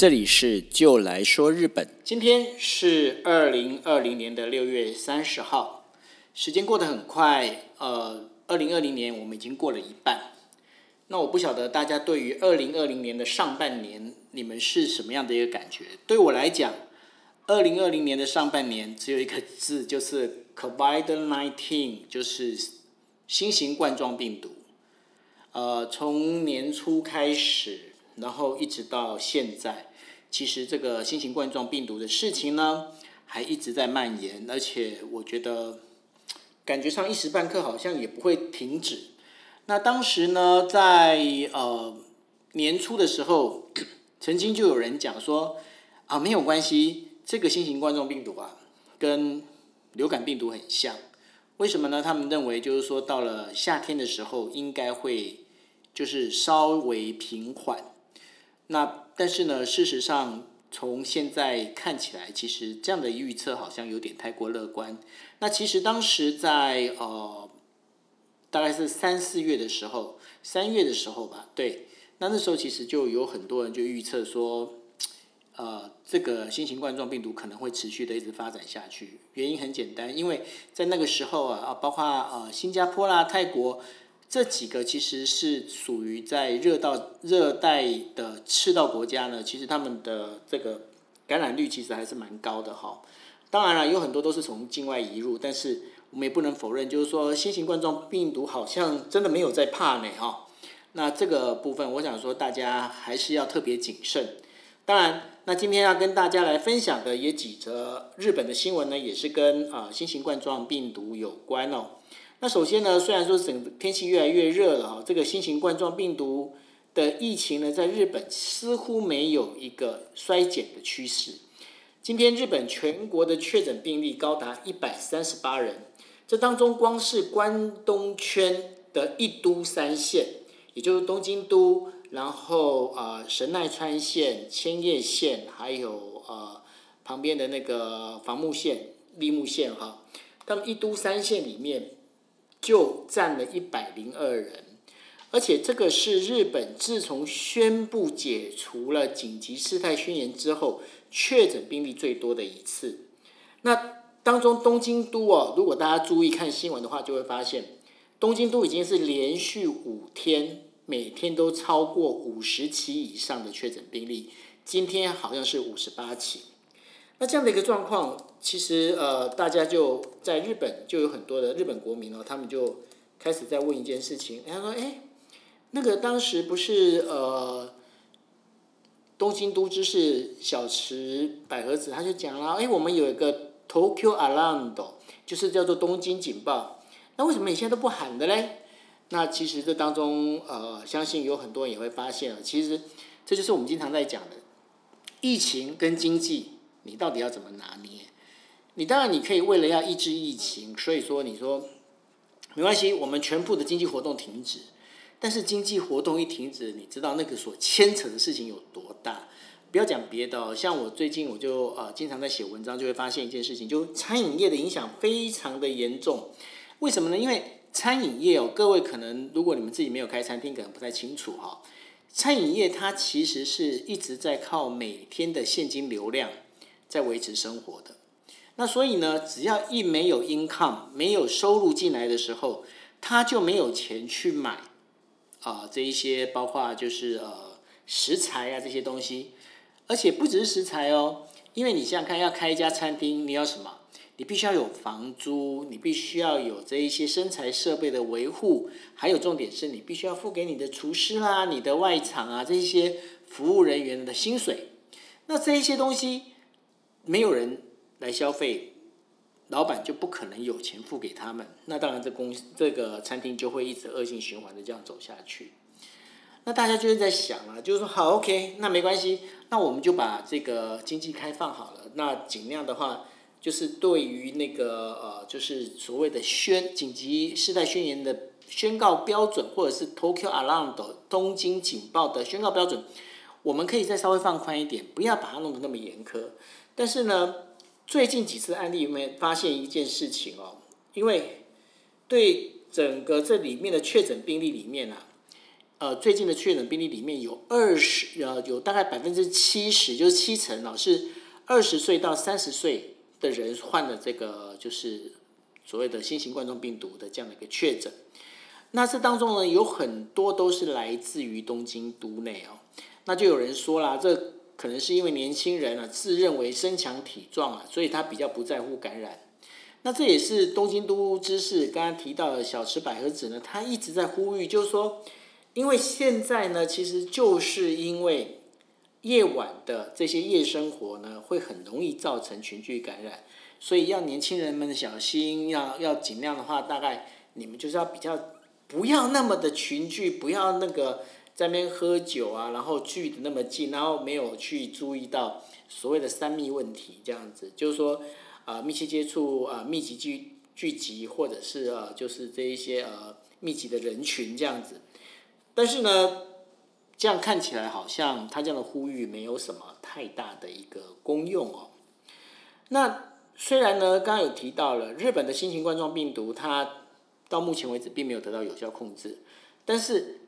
这里是就来说日本。今天是二零二零年的六月三十号，时间过得很快。呃，二零二零年我们已经过了一半。那我不晓得大家对于二零二零年的上半年，你们是什么样的一个感觉？对我来讲，二零二零年的上半年只有一个字，就是 COVID-19，就是新型冠状病毒。呃，从年初开始，然后一直到现在。其实这个新型冠状病毒的事情呢，还一直在蔓延，而且我觉得感觉上一时半刻好像也不会停止。那当时呢，在呃年初的时候，曾经就有人讲说啊，没有关系，这个新型冠状病毒啊，跟流感病毒很像。为什么呢？他们认为就是说，到了夏天的时候，应该会就是稍微平缓。那但是呢，事实上从现在看起来，其实这样的预测好像有点太过乐观。那其实当时在呃，大概是三四月的时候，三月的时候吧，对，那那时候其实就有很多人就预测说，呃，这个新型冠状病毒可能会持续的一直发展下去。原因很简单，因为在那个时候啊，啊，包括呃新加坡啦、泰国。这几个其实是属于在热到热带的赤道国家呢，其实他们的这个感染率其实还是蛮高的哈。当然了，有很多都是从境外移入，但是我们也不能否认，就是说新型冠状病毒好像真的没有在怕呢哈。那这个部分，我想说大家还是要特别谨慎。当然，那今天要跟大家来分享的也几则日本的新闻呢，也是跟啊新型冠状病毒有关哦。那首先呢，虽然说整个天气越来越热了哈，这个新型冠状病毒的疫情呢，在日本似乎没有一个衰减的趋势。今天日本全国的确诊病例高达一百三十八人，这当中光是关东圈的一都三县，也就是东京都，然后呃神奈川县、千叶县，还有呃旁边的那个房木县、立木县哈，他们一都三县里面。就占了一百零二人，而且这个是日本自从宣布解除了紧急事态宣言之后，确诊病例最多的一次。那当中东京都哦，如果大家注意看新闻的话，就会发现东京都已经是连续五天每天都超过五十起以上的确诊病例，今天好像是五十八起。那这样的一个状况，其实呃，大家就在日本就有很多的日本国民哦，他们就开始在问一件事情，他说：“哎，那个当时不是呃，东京都知事小池百合子他就讲了，哎，我们有一个 Tokyo Alarm，就是叫做东京警报，那为什么你现在都不喊的嘞？那其实这当中呃，相信有很多人也会发现了，其实这就是我们经常在讲的疫情跟经济。”你到底要怎么拿捏？你当然你可以为了要抑制疫情，所以说你说没关系，我们全部的经济活动停止。但是经济活动一停止，你知道那个所牵扯的事情有多大？不要讲别的哦，像我最近我就呃经常在写文章，就会发现一件事情，就餐饮业的影响非常的严重。为什么呢？因为餐饮业哦，各位可能如果你们自己没有开餐厅，可能不太清楚哈。餐饮业它其实是一直在靠每天的现金流量。在维持生活的，那所以呢，只要一没有 income，没有收入进来的时候，他就没有钱去买啊这一些，包括就是呃食材啊这些东西，而且不只是食材哦，因为你想想看，要开一家餐厅，你要什么？你必须要有房租，你必须要有这一些生材设备的维护，还有重点是你必须要付给你的厨师啦、你的外场啊这些服务人员的薪水，那这一些东西。没有人来消费，老板就不可能有钱付给他们。那当然，这公这个餐厅就会一直恶性循环的这样走下去。那大家就是在想啊，就是说好，OK，那没关系，那我们就把这个经济开放好了。那尽量的话，就是对于那个呃，就是所谓的宣紧急事态宣言的宣告标准，或者是 Tokyo Alarm 的东京警报的宣告标准，我们可以再稍微放宽一点，不要把它弄得那么严苛。但是呢，最近几次案例里面发现一件事情哦，因为对整个这里面的确诊病例里面啊，呃最近的确诊病例里面有二十呃有大概百分之七十，就是七成哦是二十岁到三十岁的人患了这个就是所谓的新型冠状病毒的这样的一个确诊。那这当中呢，有很多都是来自于东京都内哦。那就有人说啦，这可能是因为年轻人啊自认为身强体壮啊，所以他比较不在乎感染。那这也是东京都知事刚刚提到的小池百合子呢，他一直在呼吁，就是说，因为现在呢，其实就是因为夜晚的这些夜生活呢，会很容易造成群聚感染，所以要年轻人们小心，要要尽量的话，大概你们就是要比较。不要那么的群聚，不要那个在那边喝酒啊，然后聚的那么近，然后没有去注意到所谓的三密问题，这样子就是说，啊，密切接触啊，密集聚聚集，或者是呃，就是这一些呃密集的人群这样子。但是呢，这样看起来好像他这样的呼吁没有什么太大的一个功用哦。那虽然呢，刚刚有提到了日本的新型冠状病毒，它到目前为止并没有得到有效控制，但是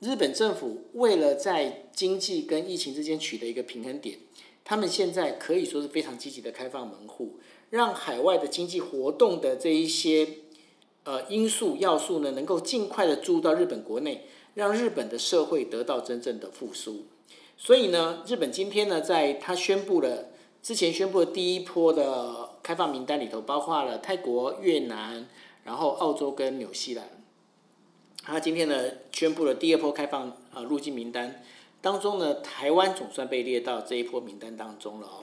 日本政府为了在经济跟疫情之间取得一个平衡点，他们现在可以说是非常积极的开放门户，让海外的经济活动的这一些呃因素要素呢，能够尽快的注入到日本国内，让日本的社会得到真正的复苏。所以呢，日本今天呢，在他宣布了之前宣布的第一波的开放名单里头，包括了泰国、越南。然后澳洲跟纽西兰，他今天呢宣布了第二波开放呃入境名单当中呢，台湾总算被列到这一波名单当中了哦。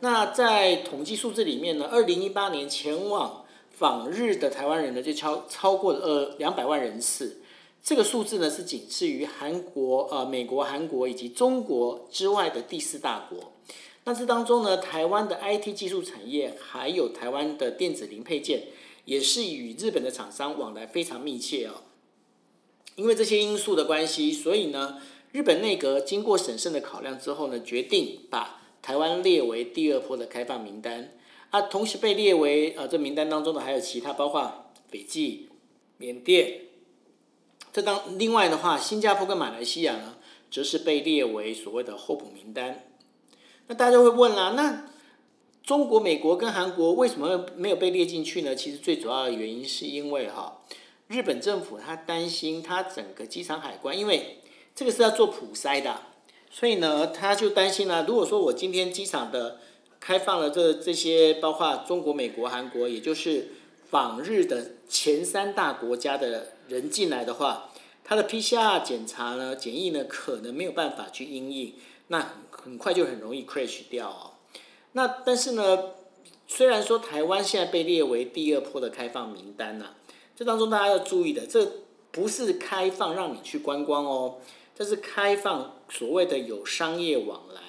那在统计数字里面呢，二零一八年前往访日的台湾人呢就超超过了呃两百万人次，这个数字呢是仅次于韩国呃美国、韩国以及中国之外的第四大国。那这当中呢，台湾的 IT 技术产业还有台湾的电子零配件。也是与日本的厂商往来非常密切哦，因为这些因素的关系，所以呢，日本内阁经过审慎的考量之后呢，决定把台湾列为第二波的开放名单。啊，同时被列为呃这名单当中的还有其他，包括斐济、缅甸。这当另外的话，新加坡跟马来西亚呢，则是被列为所谓的候补名单。那大家会问啦，那？中国、美国跟韩国为什么没有被列进去呢？其实最主要的原因是因为哈，日本政府他担心他整个机场海关，因为这个是要做普筛的，所以呢，他就担心呢，如果说我今天机场的开放了这这些，包括中国、美国、韩国，也就是访日的前三大国家的人进来的话，他的 PCR 检查呢、检疫呢，可能没有办法去应应，那很快就很容易 crash 掉哦。那但是呢，虽然说台湾现在被列为第二波的开放名单呐，这当中大家要注意的，这不是开放让你去观光哦，这是开放所谓的有商业往来。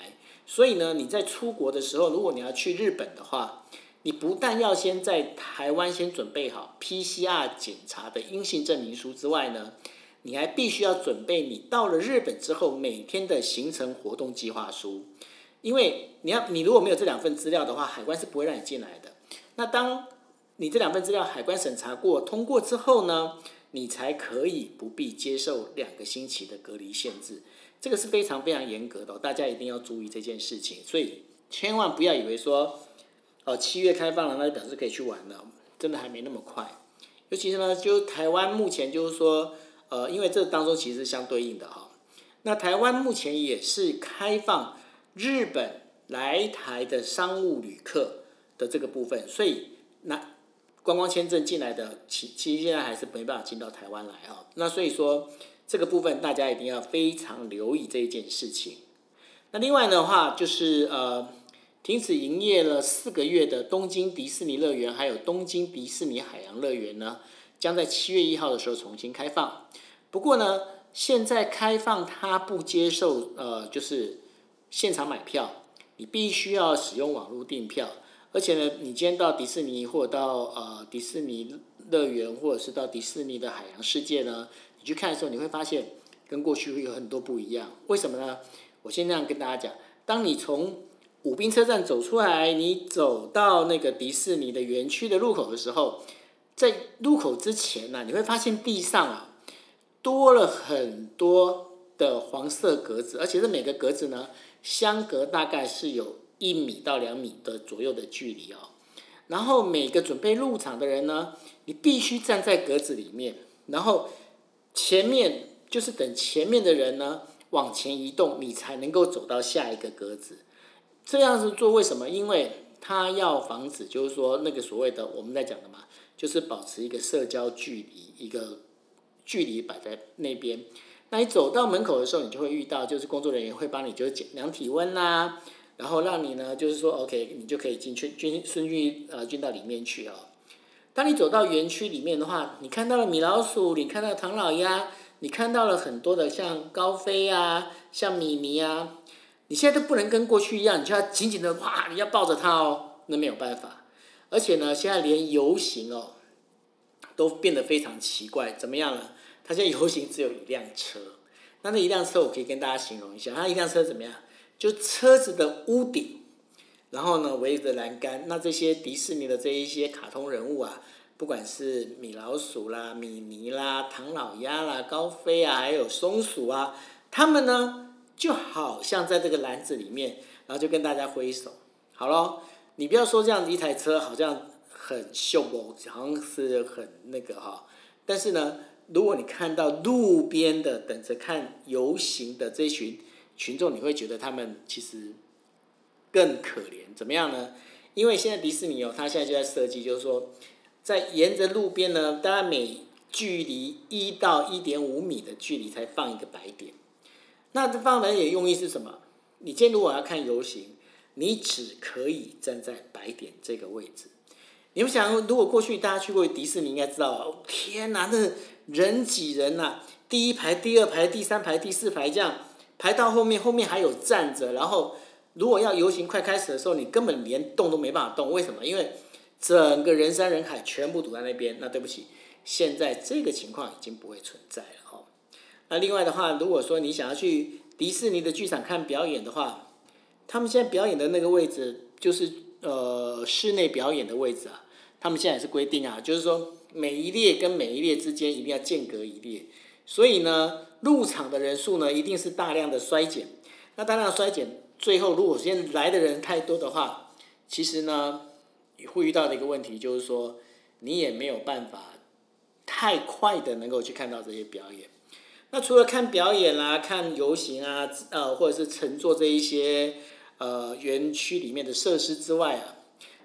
所以呢，你在出国的时候，如果你要去日本的话，你不但要先在台湾先准备好 PCR 检查的阴性证明书之外呢，你还必须要准备你到了日本之后每天的行程活动计划书。因为你要，你如果没有这两份资料的话，海关是不会让你进来的。那当你这两份资料海关审查过通过之后呢，你才可以不必接受两个星期的隔离限制。这个是非常非常严格的，大家一定要注意这件事情。所以千万不要以为说，哦七月开放了，那就表示可以去玩了，真的还没那么快。尤其是呢，就台湾目前就是说，呃，因为这当中其实是相对应的哈。那台湾目前也是开放。日本来台的商务旅客的这个部分，所以那观光签证进来的，其其实现在还是没办法进到台湾来哈。那所以说这个部分大家一定要非常留意这一件事情。那另外的话就是呃，停止营业了四个月的东京迪士尼乐园，还有东京迪士尼海洋乐园呢，将在七月一号的时候重新开放。不过呢，现在开放它不接受呃，就是。现场买票，你必须要使用网络订票，而且呢，你今天到迪士尼或者到呃迪士尼乐园，或者是到迪士尼的海洋世界呢，你去看的时候，你会发现跟过去会有很多不一样。为什么呢？我先这样跟大家讲：当你从武滨车站走出来，你走到那个迪士尼的园区的入口的时候，在入口之前呢，你会发现地上啊多了很多的黄色格子，而且是每个格子呢相隔大概是有一米到两米的左右的距离哦。然后每个准备入场的人呢，你必须站在格子里面，然后前面就是等前面的人呢往前移动，你才能够走到下一个格子。这样子做为什么？因为他要防止，就是说那个所谓的我们在讲的嘛，就是保持一个社交距离，一个距离摆在那边。那你走到门口的时候，你就会遇到，就是工作人员会帮你就是检量体温啦。然后让你呢，就是说，OK，你就可以进去进顺进呃进到里面去哦。当你走到园区里面的话，你看到了米老鼠，你看到唐老鸭，你看到了很多的像高飞啊，像米妮啊，你现在都不能跟过去一样，你就要紧紧的哇，你要抱着它哦，那没有办法。而且呢，现在连游行哦，都变得非常奇怪，怎么样了？它现在游行只有一辆车，那那一辆车我可以跟大家形容一下，它一辆车怎么样？就车子的屋顶，然后呢围着栏杆，那这些迪士尼的这一些卡通人物啊，不管是米老鼠啦、米妮啦、唐老鸭啦、高飞啊，还有松鼠啊，他们呢就好像在这个篮子里面，然后就跟大家挥手。好咯，你不要说这样子一台车好像很秀哦，好像是很那个哈，但是呢，如果你看到路边的等着看游行的这群。群众你会觉得他们其实更可怜，怎么样呢？因为现在迪士尼哦，它现在就在设计，就是说，在沿着路边呢，大概每距离一到一点五米的距离才放一个白点。那这放白点用意是什么？你今天如果要看游行，你只可以站在白点这个位置。你们想，如果过去大家去过迪士尼，应该知道，天哪，那人挤人呐！第一排、第二排、第三排、第四排这样。排到后面，后面还有站着，然后如果要游行快开始的时候，你根本连动都没办法动。为什么？因为整个人山人海，全部堵在那边。那对不起，现在这个情况已经不会存在了哦。那另外的话，如果说你想要去迪士尼的剧场看表演的话，他们现在表演的那个位置就是呃室内表演的位置啊。他们现在也是规定啊，就是说每一列跟每一列之间一定要间隔一列。所以呢。入场的人数呢，一定是大量的衰减。那大量衰减，最后如果现在来的人太多的话，其实呢，会遇到的一个问题就是说，你也没有办法太快的能够去看到这些表演。那除了看表演啦、看游行啊，呃，或者是乘坐这一些呃园区里面的设施之外啊，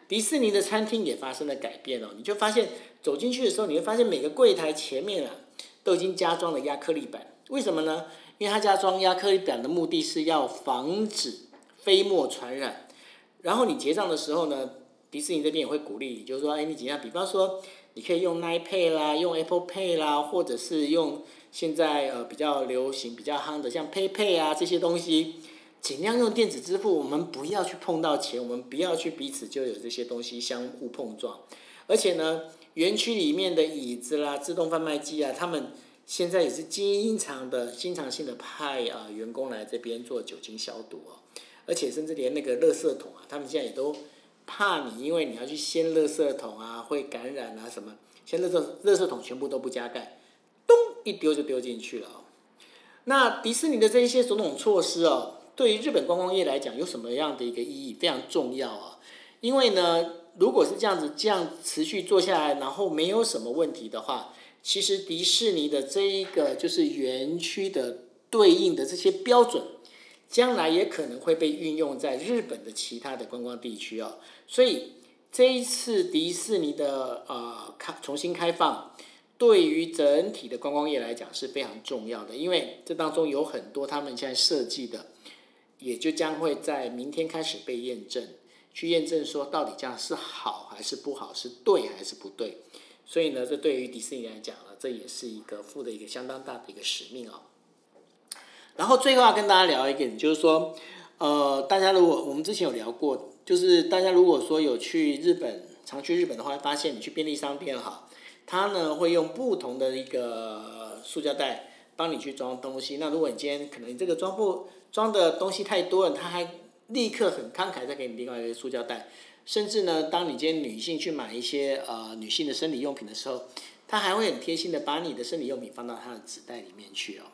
迪士尼的餐厅也发生了改变哦。你就发现走进去的时候，你会发现每个柜台前面啊，都已经加装了亚克力板。为什么呢？因为他家装亚克力板的目的是要防止飞沫传染。然后你结账的时候呢，迪士尼这边也会鼓励你，就是说，哎，你怎样？比方说，你可以用 Nine Pay 啦，用 Apple Pay 啦，或者是用现在呃比较流行、比较夯的像 PayPay 啊这些东西，尽量用电子支付。我们不要去碰到钱，我们不要去彼此就有这些东西相互碰撞。而且呢，园区里面的椅子啦、自动贩卖机啊，他们。现在也是经常的、经常性的派啊员工来这边做酒精消毒哦，而且甚至连那个垃圾桶啊，他们现在也都怕你，因为你要去掀垃圾桶啊，会感染啊什么，掀垃圾垃圾桶全部都不加盖，咚一丢就丢进去了哦。那迪士尼的这一些种种措施哦，对于日本观光业来讲有什么样的一个意义？非常重要啊，因为呢，如果是这样子这样持续做下来，然后没有什么问题的话。其实迪士尼的这一个就是园区的对应的这些标准，将来也可能会被运用在日本的其他的观光地区哦。所以这一次迪士尼的呃开重新开放，对于整体的观光业来讲是非常重要的，因为这当中有很多他们现在设计的，也就将会在明天开始被验证，去验证说到底这样是好还是不好，是对还是不对。所以呢，这对于迪士尼来讲呢，这也是一个负的一个相当大的一个使命哦。然后最后要跟大家聊一点，就是说，呃，大家如果我们之前有聊过，就是大家如果说有去日本，常去日本的话，发现你去便利商店哈，它呢会用不同的一个塑胶袋帮你去装东西。那如果你今天可能这个装不装的东西太多了，它还立刻很慷慨再给你另外一个塑胶袋。甚至呢，当你今天女性去买一些呃女性的生理用品的时候，她还会很贴心的把你的生理用品放到她的纸袋里面去哦。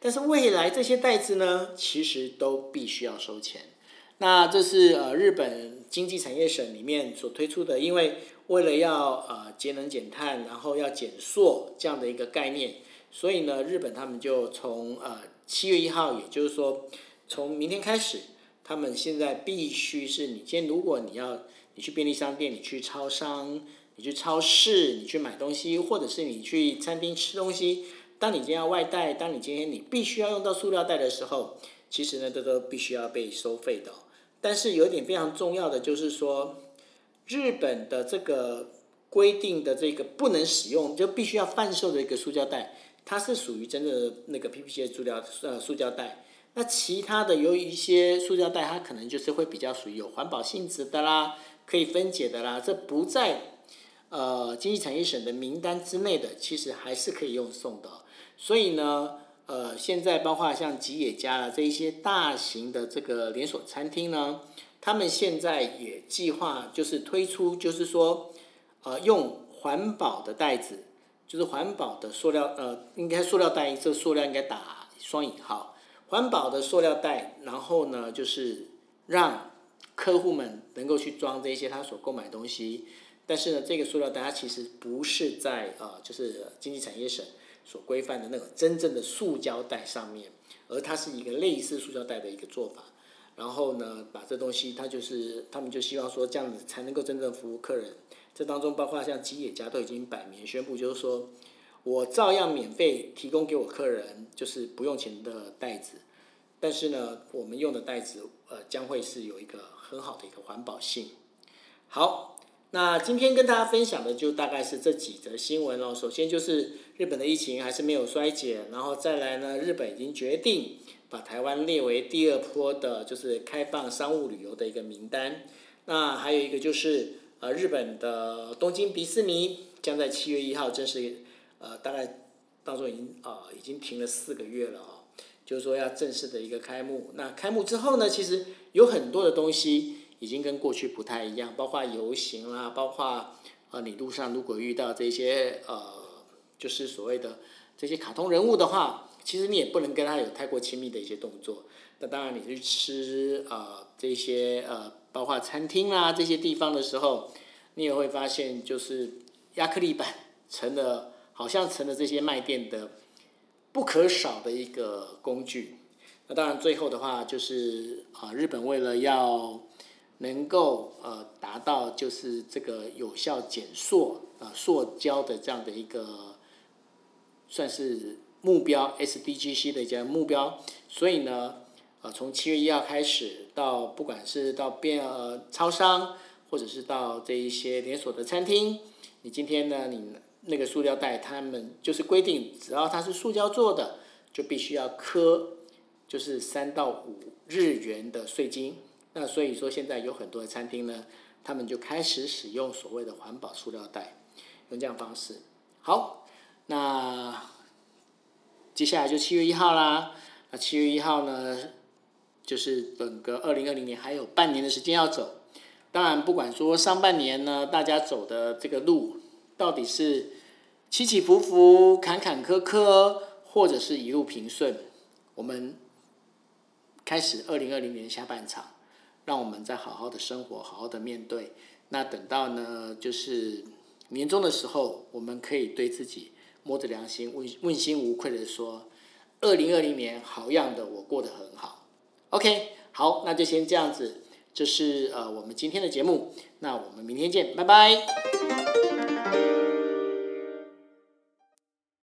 但是未来这些袋子呢，其实都必须要收钱。那这是呃日本经济产业省里面所推出的，因为为了要呃节能减碳，然后要减塑这样的一个概念，所以呢，日本他们就从呃七月一号，也就是说从明天开始，他们现在必须是你今天如果你要你去便利商店，你去超商，你去超市，你去买东西，或者是你去餐厅吃东西。当你今天要外带，当你今天你必须要用到塑料袋的时候，其实呢，这都必须要被收费的。但是有一点非常重要的就是说，日本的这个规定的这个不能使用，就必须要贩售的一个塑胶袋，它是属于真的那个 P P C 塑料呃塑胶袋。那其他的有一些塑胶袋，它可能就是会比较属于有环保性质的啦，可以分解的啦，这不在呃经济产业省的名单之内的，其实还是可以用送的。所以呢，呃，现在包括像吉野家了这一些大型的这个连锁餐厅呢，他们现在也计划就是推出，就是说，呃，用环保的袋子，就是环保的塑料，呃，应该塑料袋，这塑料应该打双引号，环保的塑料袋，然后呢，就是让客户们能够去装这些他所购买东西，但是呢，这个塑料袋它其实不是在呃，就是经济产业省。所规范的那个真正的塑胶袋上面，而它是一个类似塑胶袋的一个做法。然后呢，把这东西，它就是他们就希望说这样子才能够真正服务客人。这当中包括像吉野家都已经摆明宣布，就是说我照样免费提供给我客人，就是不用钱的袋子。但是呢，我们用的袋子呃将会是有一个很好的一个环保性。好。那今天跟大家分享的就大概是这几则新闻喽。首先就是日本的疫情还是没有衰减，然后再来呢，日本已经决定把台湾列为第二波的，就是开放商务旅游的一个名单。那还有一个就是呃，日本的东京迪士尼将在七月一号正式呃，大概当中已经啊已经停了四个月了哦，就是说要正式的一个开幕。那开幕之后呢，其实有很多的东西。已经跟过去不太一样，包括游行啦，包括呃，你路上如果遇到这些呃，就是所谓的这些卡通人物的话，其实你也不能跟他有太过亲密的一些动作。那当然，你去吃呃这些呃，包括餐厅啦这些地方的时候，你也会发现，就是亚克力板 成了，好像成了这些卖店的不可少的一个工具。那当然，最后的话就是啊，日本为了要能够呃达到就是这个有效减塑啊塑胶的这样的一个算是目标 SDGC 的一个目标，所以呢呃从七月一号开始到不管是到变呃超商或者是到这一些连锁的餐厅，你今天呢你那个塑料袋他们就是规定只要它是塑胶做的就必须要磕就是三到五日元的税金。那所以说，现在有很多的餐厅呢，他们就开始使用所谓的环保塑料袋，用这样方式。好，那接下来就七月一号啦。那七月一号呢，就是整个二零二零年还有半年的时间要走。当然，不管说上半年呢，大家走的这个路到底是起起伏伏、坎坎坷坷，或者是一路平顺，我们开始二零二零年下半场。让我们再好好的生活，好好的面对。那等到呢，就是年终的时候，我们可以对自己摸着良心，问问心无愧的说：，二零二零年好样的，我过得很好。OK，好，那就先这样子。这是呃我们今天的节目，那我们明天见，拜拜。